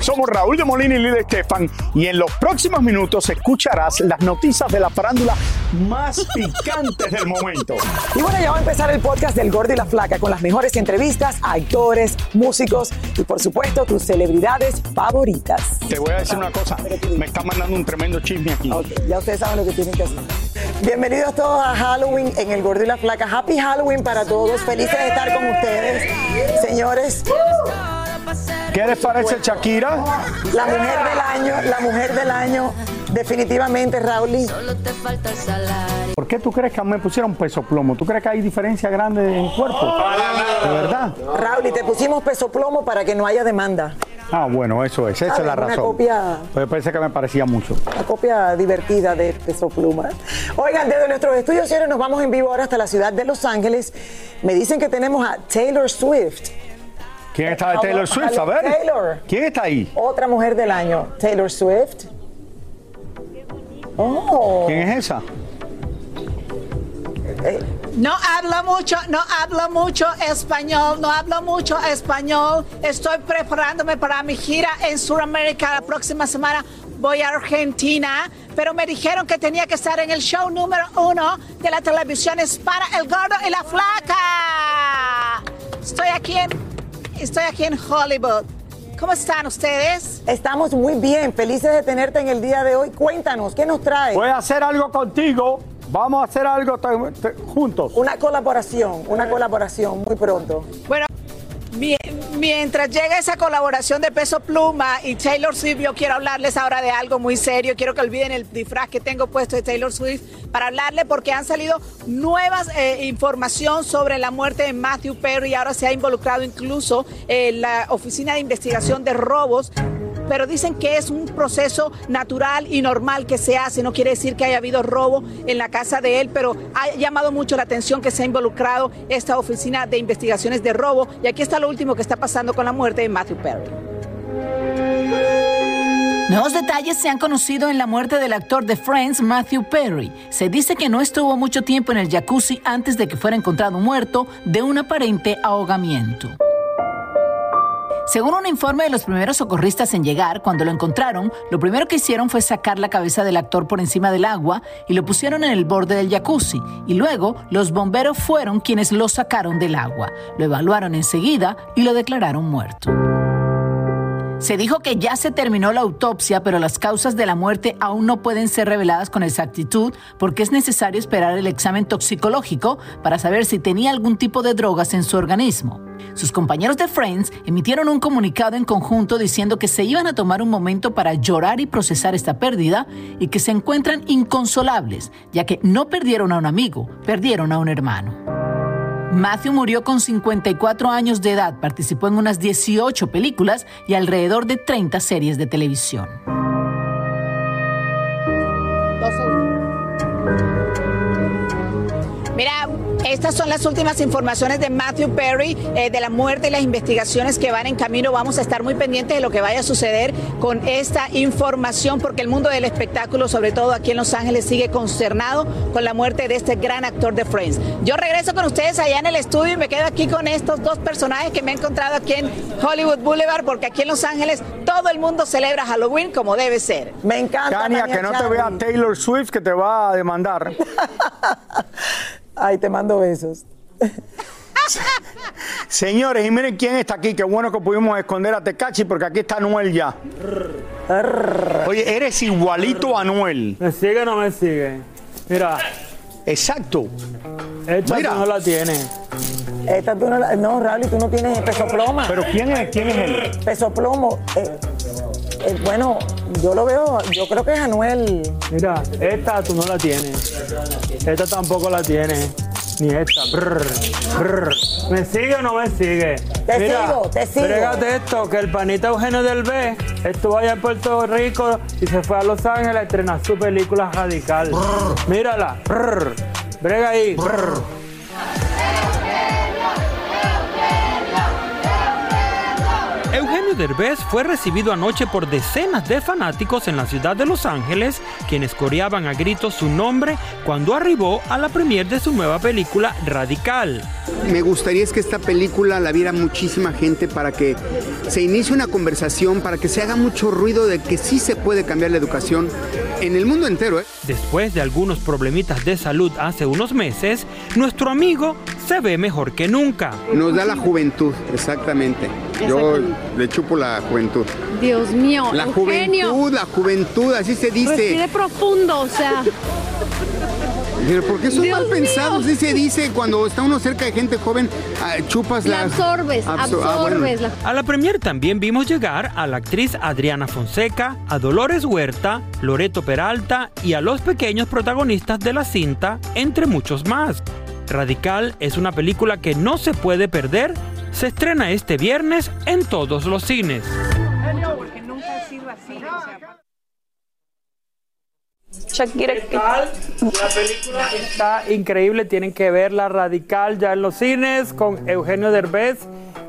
Somos Raúl de Molina y Lidia Estefan y en los próximos minutos escucharás las noticias de la farándula más picantes del momento. Y bueno, ya va a empezar el podcast del Gordo y la Flaca con las mejores entrevistas a actores, músicos y por supuesto tus celebridades favoritas. Te voy a decir una cosa, me está mandando un tremendo chisme aquí. Ya ustedes saben lo que tienen que hacer. Bienvenidos todos a Halloween en el Gordo y la Flaca. Happy Halloween para todos. Felices de estar con ustedes. Señores, ¿Qué les parece Shakira? la mujer del año, la mujer del año, definitivamente, Raúl. ¿Por qué tú crees que me pusieron peso plomo? ¿Tú crees que hay diferencia grande en cuerpo? ¿De verdad? Raúl, te pusimos peso plomo para que no haya demanda. Ah, bueno, eso es, esa es la Una razón. copia- Pues parece que me parecía mucho. Una copia divertida de Peso Pluma. Oigan, desde nuestros estudios señores, nos vamos en vivo ahora hasta la ciudad de Los Ángeles. Me dicen que tenemos a Taylor Swift, ¿Quién está de Taylor Swift? A ver. Taylor. ¿Quién está ahí? otra mujer del año. Taylor Swift. Oh. ¿Quién es esa? No habla mucho, no habla mucho español, no hablo mucho español. Estoy preparándome para mi gira en Sudamérica la próxima semana. Voy a Argentina, pero me dijeron que tenía que estar en el show número uno de la televisión hispana, El Gordo y la Flaca. Estoy aquí en, estoy aquí en Hollywood. ¿Cómo están ustedes? Estamos muy bien, felices de tenerte en el día de hoy. Cuéntanos, ¿qué nos trae? Voy a hacer algo contigo. Vamos a hacer algo juntos. Una colaboración, una colaboración muy pronto. Bueno, mientras llega esa colaboración de Peso Pluma y Taylor Swift, yo quiero hablarles ahora de algo muy serio. Quiero que olviden el disfraz que tengo puesto de Taylor Swift para hablarle porque han salido nuevas eh, información sobre la muerte de Matthew Perry. Ahora se ha involucrado incluso eh, la Oficina de Investigación de Robos pero dicen que es un proceso natural y normal que se hace. No quiere decir que haya habido robo en la casa de él, pero ha llamado mucho la atención que se ha involucrado esta oficina de investigaciones de robo. Y aquí está lo último que está pasando con la muerte de Matthew Perry. Nuevos detalles se han conocido en la muerte del actor de Friends, Matthew Perry. Se dice que no estuvo mucho tiempo en el jacuzzi antes de que fuera encontrado muerto de un aparente ahogamiento. Según un informe de los primeros socorristas en llegar, cuando lo encontraron, lo primero que hicieron fue sacar la cabeza del actor por encima del agua y lo pusieron en el borde del jacuzzi. Y luego los bomberos fueron quienes lo sacaron del agua. Lo evaluaron enseguida y lo declararon muerto. Se dijo que ya se terminó la autopsia, pero las causas de la muerte aún no pueden ser reveladas con exactitud porque es necesario esperar el examen toxicológico para saber si tenía algún tipo de drogas en su organismo. Sus compañeros de Friends emitieron un comunicado en conjunto diciendo que se iban a tomar un momento para llorar y procesar esta pérdida y que se encuentran inconsolables, ya que no perdieron a un amigo, perdieron a un hermano. Matthew murió con 54 años de edad, participó en unas 18 películas y alrededor de 30 series de televisión. Mira, estas son las últimas informaciones de Matthew Perry, eh, de la muerte y las investigaciones que van en camino. Vamos a estar muy pendientes de lo que vaya a suceder con esta información, porque el mundo del espectáculo, sobre todo aquí en Los Ángeles, sigue consternado con la muerte de este gran actor de Friends. Yo regreso con ustedes allá en el estudio y me quedo aquí con estos dos personajes que me he encontrado aquí en Hollywood Boulevard, porque aquí en Los Ángeles todo el mundo celebra Halloween como debe ser. Me encanta. Tania, que no te vea Taylor Swift que te va a demandar. Ay, te mando besos. Señores, y miren quién está aquí. Qué bueno que pudimos esconder a Tecachi porque aquí está Anuel ya. Oye, eres igualito a Anuel. ¿Me sigue o no me sigue? Mira. Exacto. Esta Mira. tú no la tienes. Esta tú no, la- no, Raúl, tú no tienes peso ploma. Pero ¿quién es, quién es él? Peso plomo. eh, eh, bueno, yo lo veo, yo creo que es Anuel. Mira, esta tú no la tienes. Esta tampoco la tienes. Ni esta. Brr, brr. ¿Me sigue o no me sigue? Te sigo, te sigo. Brégate esto, que el panita Eugenio del B estuvo allá en Puerto Rico y se fue a Los Ángeles a estrenar su película radical. Mírala. Brr. Brega ahí. Derbez fue recibido anoche por decenas de fanáticos en la ciudad de Los Ángeles, quienes coreaban a gritos su nombre cuando arribó a la premier de su nueva película Radical. Me gustaría es que esta película la viera muchísima gente para que se inicie una conversación, para que se haga mucho ruido de que sí se puede cambiar la educación en el mundo entero. ¿eh? Después de algunos problemitas de salud hace unos meses, nuestro amigo se ve mejor que nunca. Nos da la juventud, exactamente. Yo le chupo la juventud. Dios mío, La Eugenio. juventud, la juventud, así se dice. Respire profundo, o sea. Pero ¿por qué son Dios mal pensados? Así se dice cuando está uno cerca de gente joven, ah, chupas La las... absorbes, absor- ah, bueno. absorbes. la- A la premier también vimos llegar a la actriz Adriana Fonseca, a Dolores Huerta, Loreto Peralta y a los pequeños protagonistas de la cinta, entre muchos más. Radical es una película que no se puede perder. Se estrena este viernes en todos los cines. Porque nunca he sido así. Shakira. La película está increíble, tienen que verla radical ya en los cines con Eugenio Derbez.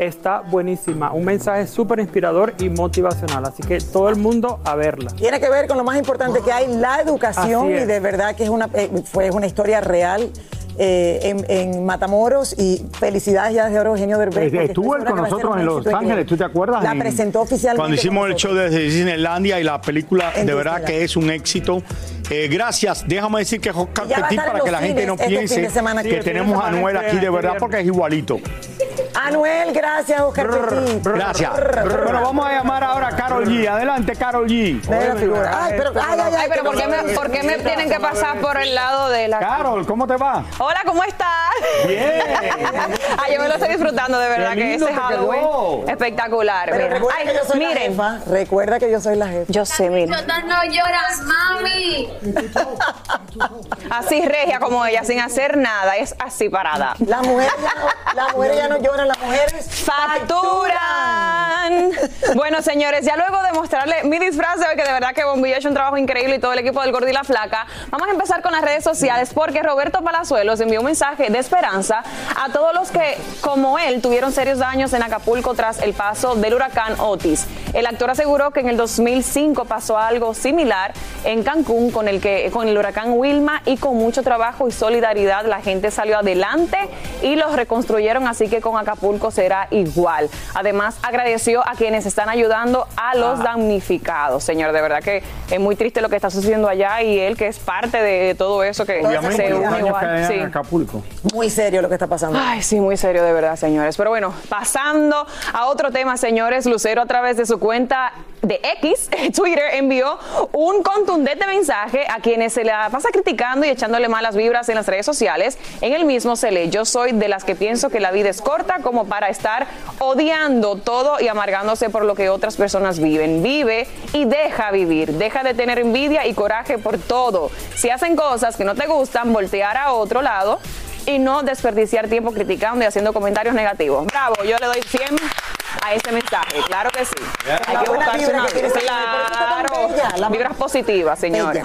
Está buenísima, un mensaje súper inspirador y motivacional, así que todo el mundo a verla. Tiene que ver con lo más importante que hay, la educación, y de verdad que es una, eh, fue una historia real. Eh, en, en Matamoros y felicidades ya de oro Eugenio Derbez. porque Estuvo él con nosotros en Los Ángeles, ¿tú te acuerdas? La En- presentó oficialmente. Cuando hicimos el show desde Disneylandia y la película En de verdad Disneyland. que es un éxito. Eh, gracias. Déjame decir que en para que la gente no este piense que tenemos a este- aquí de verdad porque es igualito. Anuel, gracias, Oscar. Gracias. Bueno, vamos a llamar ahora a Carol G. Adelante, Carol G. Ay, pero, ay, ay, ay, pero ¿por qué, me, por qué me tienen que pasar por el lado de la... Carol, ¿cómo te va? Hola, ¿cómo estás? Bien. Ay, yo me lo estoy disfrutando, de verdad, que ese Halloween quedó. espectacular. Pero recuerda Ay, que yo soy la miren, jefa. Recuerda que yo soy la jefa. Yo sé, mira. no lloras, mami. Así regia como ella, sin hacer nada, es así parada. Las mujeres ya no, las mujeres ya no lloran, las mujeres facturan. Bueno, señores, ya luego de mostrarle mi disfraz de hoy, que de verdad que Bombillo ha hecho un trabajo increíble y todo el equipo del Gordo y la Flaca, vamos a empezar con las redes sociales porque Roberto Palazuelos envió un mensaje de esperanza a todos los que, como él, tuvieron serios daños en Acapulco tras el paso del huracán Otis. El actor aseguró que en el 2005 pasó algo similar en Cancún con el, que, con el huracán Wilma y con mucho trabajo y solidaridad la gente salió adelante y los reconstruyeron, así que con Acapulco será igual. Además, agradeció a quienes están ayudando a los damnificados. Señor, de verdad que es muy triste lo que está sucediendo allá y él que es parte de todo eso que Obviamente, se une igual. hay Sí. en Acapulco. Muy serio lo que está pasando. Ay, sí, muy serio de verdad, señores. Pero bueno, pasando a otro tema, señores, Lucero a través de su cuenta de X, Twitter, envió un contundente mensaje a quienes se la pasa criticando y echándole malas vibras en las redes sociales. En el mismo se lee, yo soy de las que pienso que la vida es corta como para estar odiando todo y amargándose por lo que otras personas viven. Vive y deja vivir. Deja de tener envidia y coraje por todo. Si hacen cosas que no te gustan, voltear a otro lado y no desperdiciar tiempo criticando y haciendo comentarios negativos. Bravo, yo le doy 100 a ese mensaje, claro que sí. Hay que buscarse vibra una tan claro, vibras positivas, señores.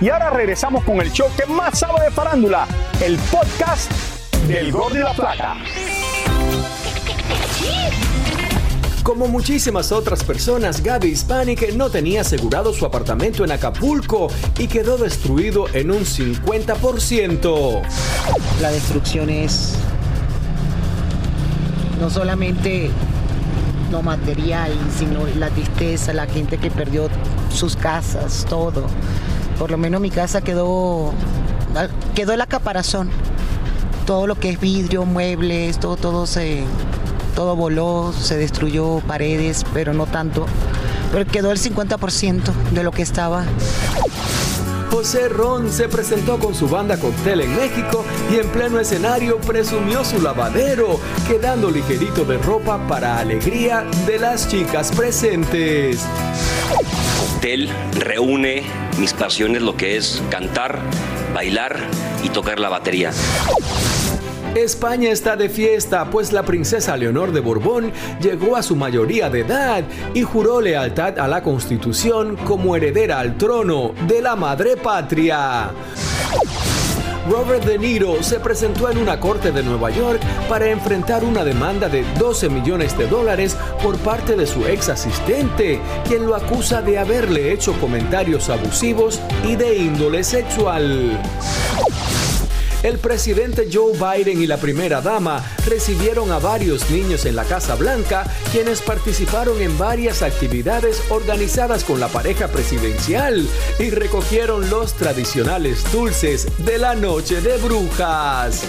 Y ahora regresamos con el show que más sabe de farándula, el podcast del Gol de la Plata. Como muchísimas otras personas, Gaby Hispanic no tenía asegurado su apartamento en Acapulco y quedó destruido en un 50%. La destrucción es no solamente lo material, sino la tristeza, la gente que perdió sus casas, todo. Por lo menos mi casa quedó, quedó la caparazón. Todo lo que es vidrio, muebles, todo, todo se, todo voló, se destruyó paredes, pero no tanto. Pero quedó el 50% de lo que estaba. José Ron se presentó con su banda Cóctel en México y en pleno escenario presumió su lavadero, quedando ligerito de ropa para alegría de las chicas presentes. Cóctel reúne mis pasiones, lo que es cantar, bailar y tocar la batería. España está de fiesta, pues la princesa Leonor de Borbón llegó a su mayoría de edad y juró lealtad a la Constitución como heredera al trono de la madre patria. Robert De Niro se presentó en una corte de Nueva York para enfrentar una demanda de 12 millones de dólares por parte de su ex asistente, quien lo acusa de haberle hecho comentarios abusivos y de índole sexual. El presidente Joe Biden y la primera dama recibieron a varios niños en la Casa Blanca, quienes participaron en varias actividades organizadas con la pareja presidencial y recogieron los tradicionales dulces de la noche de brujas.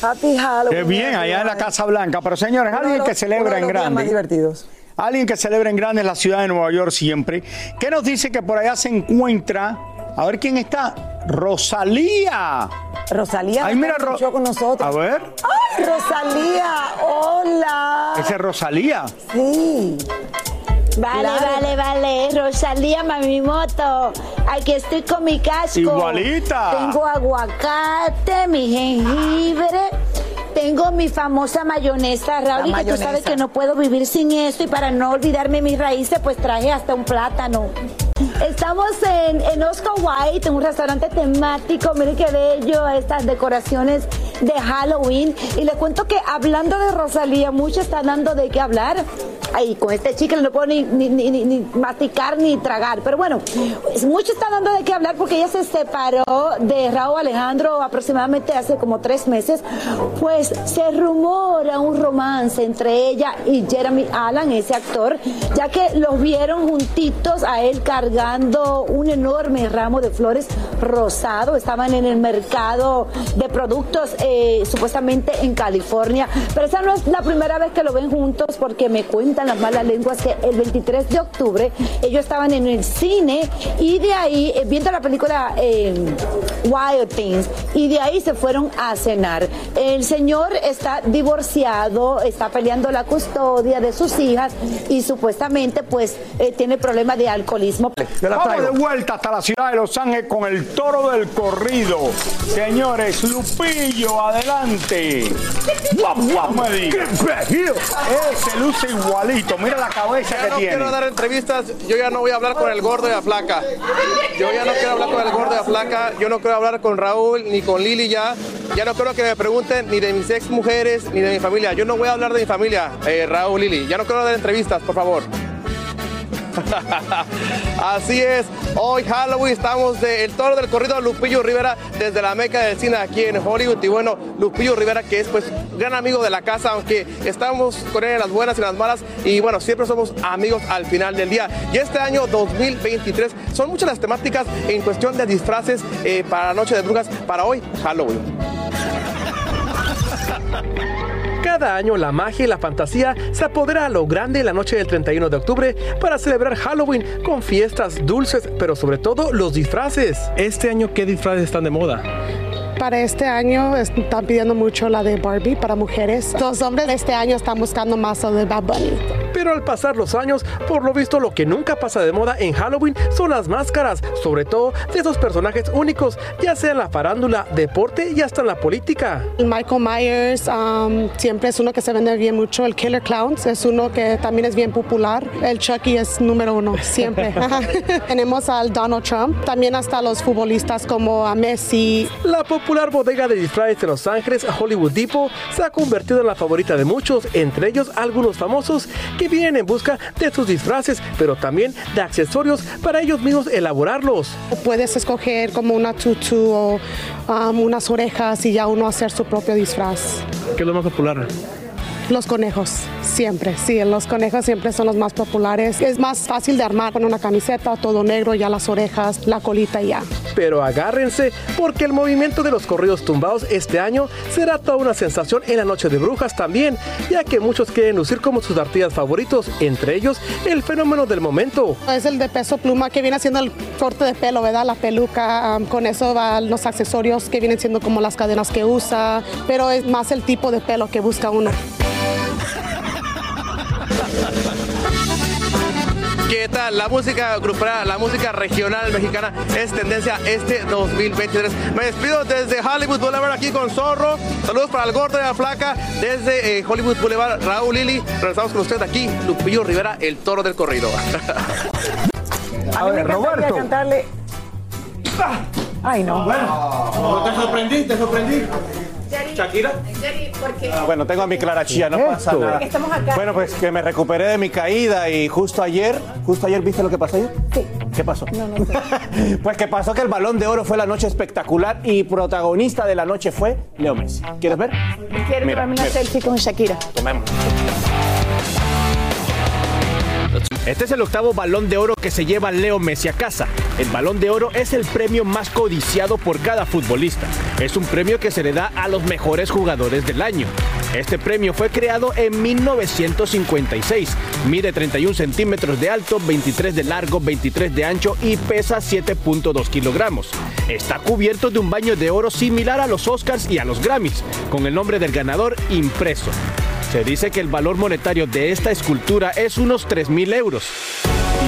Happy Halloween. Qué bien, allá en la Casa Blanca. Pero señores, alguien que celebra en grande. Más divertidos. Alguien que celebra en grande en la ciudad de Nueva York siempre. ¿Qué nos dice que por allá se encuentra? A ver quién está. Rosalía. Rosalía. Ay, mira, Ro con nosotros. A ver. ¡Ay, Rosalía! ¡Hola! Esa es Rosalía. Sí. Vale, Claro. vale, vale. Rosalía Mamimoto. Aquí estoy con mi casco. Igualita. Tengo aguacate, mi jengibre. Tengo mi famosa mayonesa, Raúl, y que tú mayonesa. sabes que no puedo vivir sin esto. Y para no olvidarme mis raíces, pues traje hasta un plátano. Estamos en, en Oscar White, en un restaurante temático. Miren qué bello, estas decoraciones de Halloween. Y le cuento que hablando de Rosalía, mucho está dando de qué hablar. Ay, con este chicle no puedo ni, ni, ni- ni- masticar ni tragar. Pero bueno, mucho está dando de qué hablar porque ella se separó de Raúl Alejandro aproximadamente hace como tres meses. Pues se rumora un romance entre ella y Jeremy Allen, ese actor, ya que los vieron juntitos a él cargando un enorme ramo de flores rosado. Estaban en el mercado de productos eh, supuestamente en California. Pero esa no es la primera vez que lo ven juntos porque me cuentan las malas lenguas que el 23 de octubre ellos estaban en el cine y de ahí, eh, viendo la película eh, Wild Things, y de ahí se fueron a cenar. El señor está divorciado, está peleando la custodia de sus hijas y supuestamente pues tiene problemas de alcoholismo. Vamos de vuelta hasta la ciudad de Los Ángeles con el toro del corrido. Señores, Lupillo, adelante. Guap, guap, me diga. Ese luce igualito. Mira la cabeza Ya que no tiene. quiero dar entrevistas, yo ya no voy a hablar con el gordo de la flaca. Yo ya no quiero hablar con el gordo de la flaca, yo no quiero hablar con Raúl ni con Lili ya. Ya no quiero que me pregunten ni de mis ex mujeres ni de mi familia. Yo no voy a hablar de mi familia, eh, Raúl, Lili. Ya no quiero dar entrevistas, por favor. Así es, hoy Halloween estamos de El Toro del Corrido Lupillo Rivera desde la meca del cine aquí en Hollywood y bueno, Lupillo Rivera que es pues gran amigo de la casa, aunque estamos con él en las buenas y en las malas y bueno, siempre somos amigos al final del día. Y este año 2023 son muchas las temáticas en cuestión de disfraces eh, para la Noche de Brujas para hoy Halloween. Cada año la magia y la fantasía se apodera a lo grande la noche del 31 de octubre para celebrar Halloween con fiestas dulces, pero sobre todo los disfraces. Este año, ¿qué disfraces están de moda? Para este año están pidiendo mucho la de Barbie para mujeres. Los hombres de este año están buscando más lo de Bad Bunny. Pero al pasar los años, por lo visto lo que nunca pasa de moda en Halloween son las máscaras, sobre todo de esos personajes únicos, ya sea en la farándula, deporte y hasta en la política. Michael Myers um, siempre es uno que se vende bien mucho. El Killer Clowns es uno que también es bien popular. El Chucky es número uno, siempre. Tenemos al Donald Trump, también hasta los futbolistas como a Messi. La popular bodega de disfraces de Los Ángeles, Hollywood Depot, se ha convertido en la favorita de muchos, entre ellos algunos famosos que vienen en busca de sus disfraces, pero también de accesorios para ellos mismos elaborarlos. Puedes escoger como una tutu o um, unas orejas y ya uno hacer su propio disfraz. ¿Qué es lo más popular? Los conejos, siempre, sí, los conejos siempre son los más populares. Es más fácil de armar con una camiseta, todo negro, ya las orejas, la colita y ya. Pero agárrense, porque el movimiento de los corridos tumbados este año será toda una sensación en la Noche de Brujas también, ya que muchos quieren lucir como sus artistas favoritos, entre ellos el fenómeno del momento. Es el de peso pluma que viene haciendo el corte de pelo, ¿verdad? La peluca, con eso van los accesorios que vienen siendo como las cadenas que usa, pero es más el tipo de pelo que busca uno. ¿Qué tal? La música grupera, la música regional mexicana es tendencia este 2023. Me despido desde Hollywood Boulevard aquí con Zorro. Saludos para el gordo de la flaca desde eh, Hollywood Boulevard, Raúl Lili. Regresamos con usted aquí, Lupillo Rivera, el toro del corrido. A ver, Roberto. cantarle. Ay, no. Bueno, te sorprendí, te sorprendí. Shakira. Ah, bueno, tengo a mi Clara Chía, no pasa Esto. nada. Que estamos acá. Bueno, pues que me recuperé de mi caída y justo ayer, justo ayer, ¿viste lo que pasó ayer? Sí. ¿Qué pasó? No, no sé. Pues que pasó que el Balón de Oro fue la noche espectacular y protagonista de la noche fue Leo Messi. ¿Quieres ver? Quiero Mira, tomarme una mira. selfie con Shakira. Tomemos. Este es el octavo balón de oro que se lleva Leo Messi a casa. El balón de oro es el premio más codiciado por cada futbolista. Es un premio que se le da a los mejores jugadores del año. Este premio fue creado en 1956. Mide 31 centímetros de alto, 23 de largo, 23 de ancho y pesa 7.2 kilogramos. Está cubierto de un baño de oro similar a los Oscars y a los Grammys, con el nombre del ganador impreso. Se dice que el valor monetario de esta escultura es unos 3 mil euros.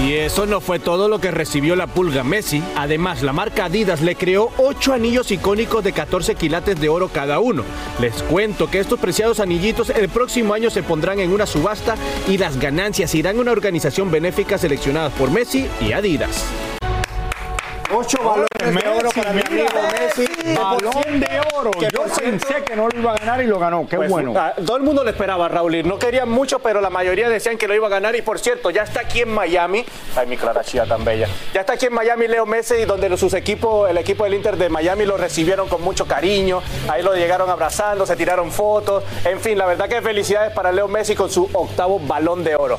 Y eso no fue todo lo que recibió la pulga Messi. Además, la marca Adidas le creó 8 anillos icónicos de 14 quilates de oro cada uno. Les cuento que estos preciados anillitos el próximo año se pondrán en una subasta y las ganancias irán a una organización benéfica seleccionada por Messi y Adidas. Ocho balones de oro para mi amigo Messi. Balón de oro. Yo pensé que no lo iba a ganar y lo ganó. Qué Pues, bueno. ah, todo el mundo lo esperaba, Raúl. No querían mucho, pero la mayoría decían que lo iba a ganar. Y por cierto, ya está aquí en Miami. Ay, mi Clara Chía tan bella. Ya está aquí en Miami Leo Messi, donde sus equipos, el equipo del Inter de Miami lo recibieron con mucho cariño. Ahí lo llegaron abrazando, se tiraron fotos. En fin, la verdad que felicidades para Leo Messi con su octavo balón de oro.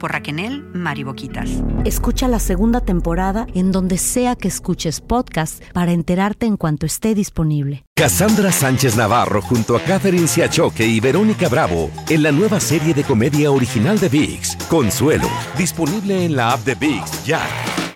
por Raquel Mariboquitas. Escucha la segunda temporada en donde sea que escuches podcast para enterarte en cuanto esté disponible. Cassandra Sánchez Navarro junto a Catherine Siachoque y Verónica Bravo en la nueva serie de comedia original de VIX, Consuelo, disponible en la app de VIX ya.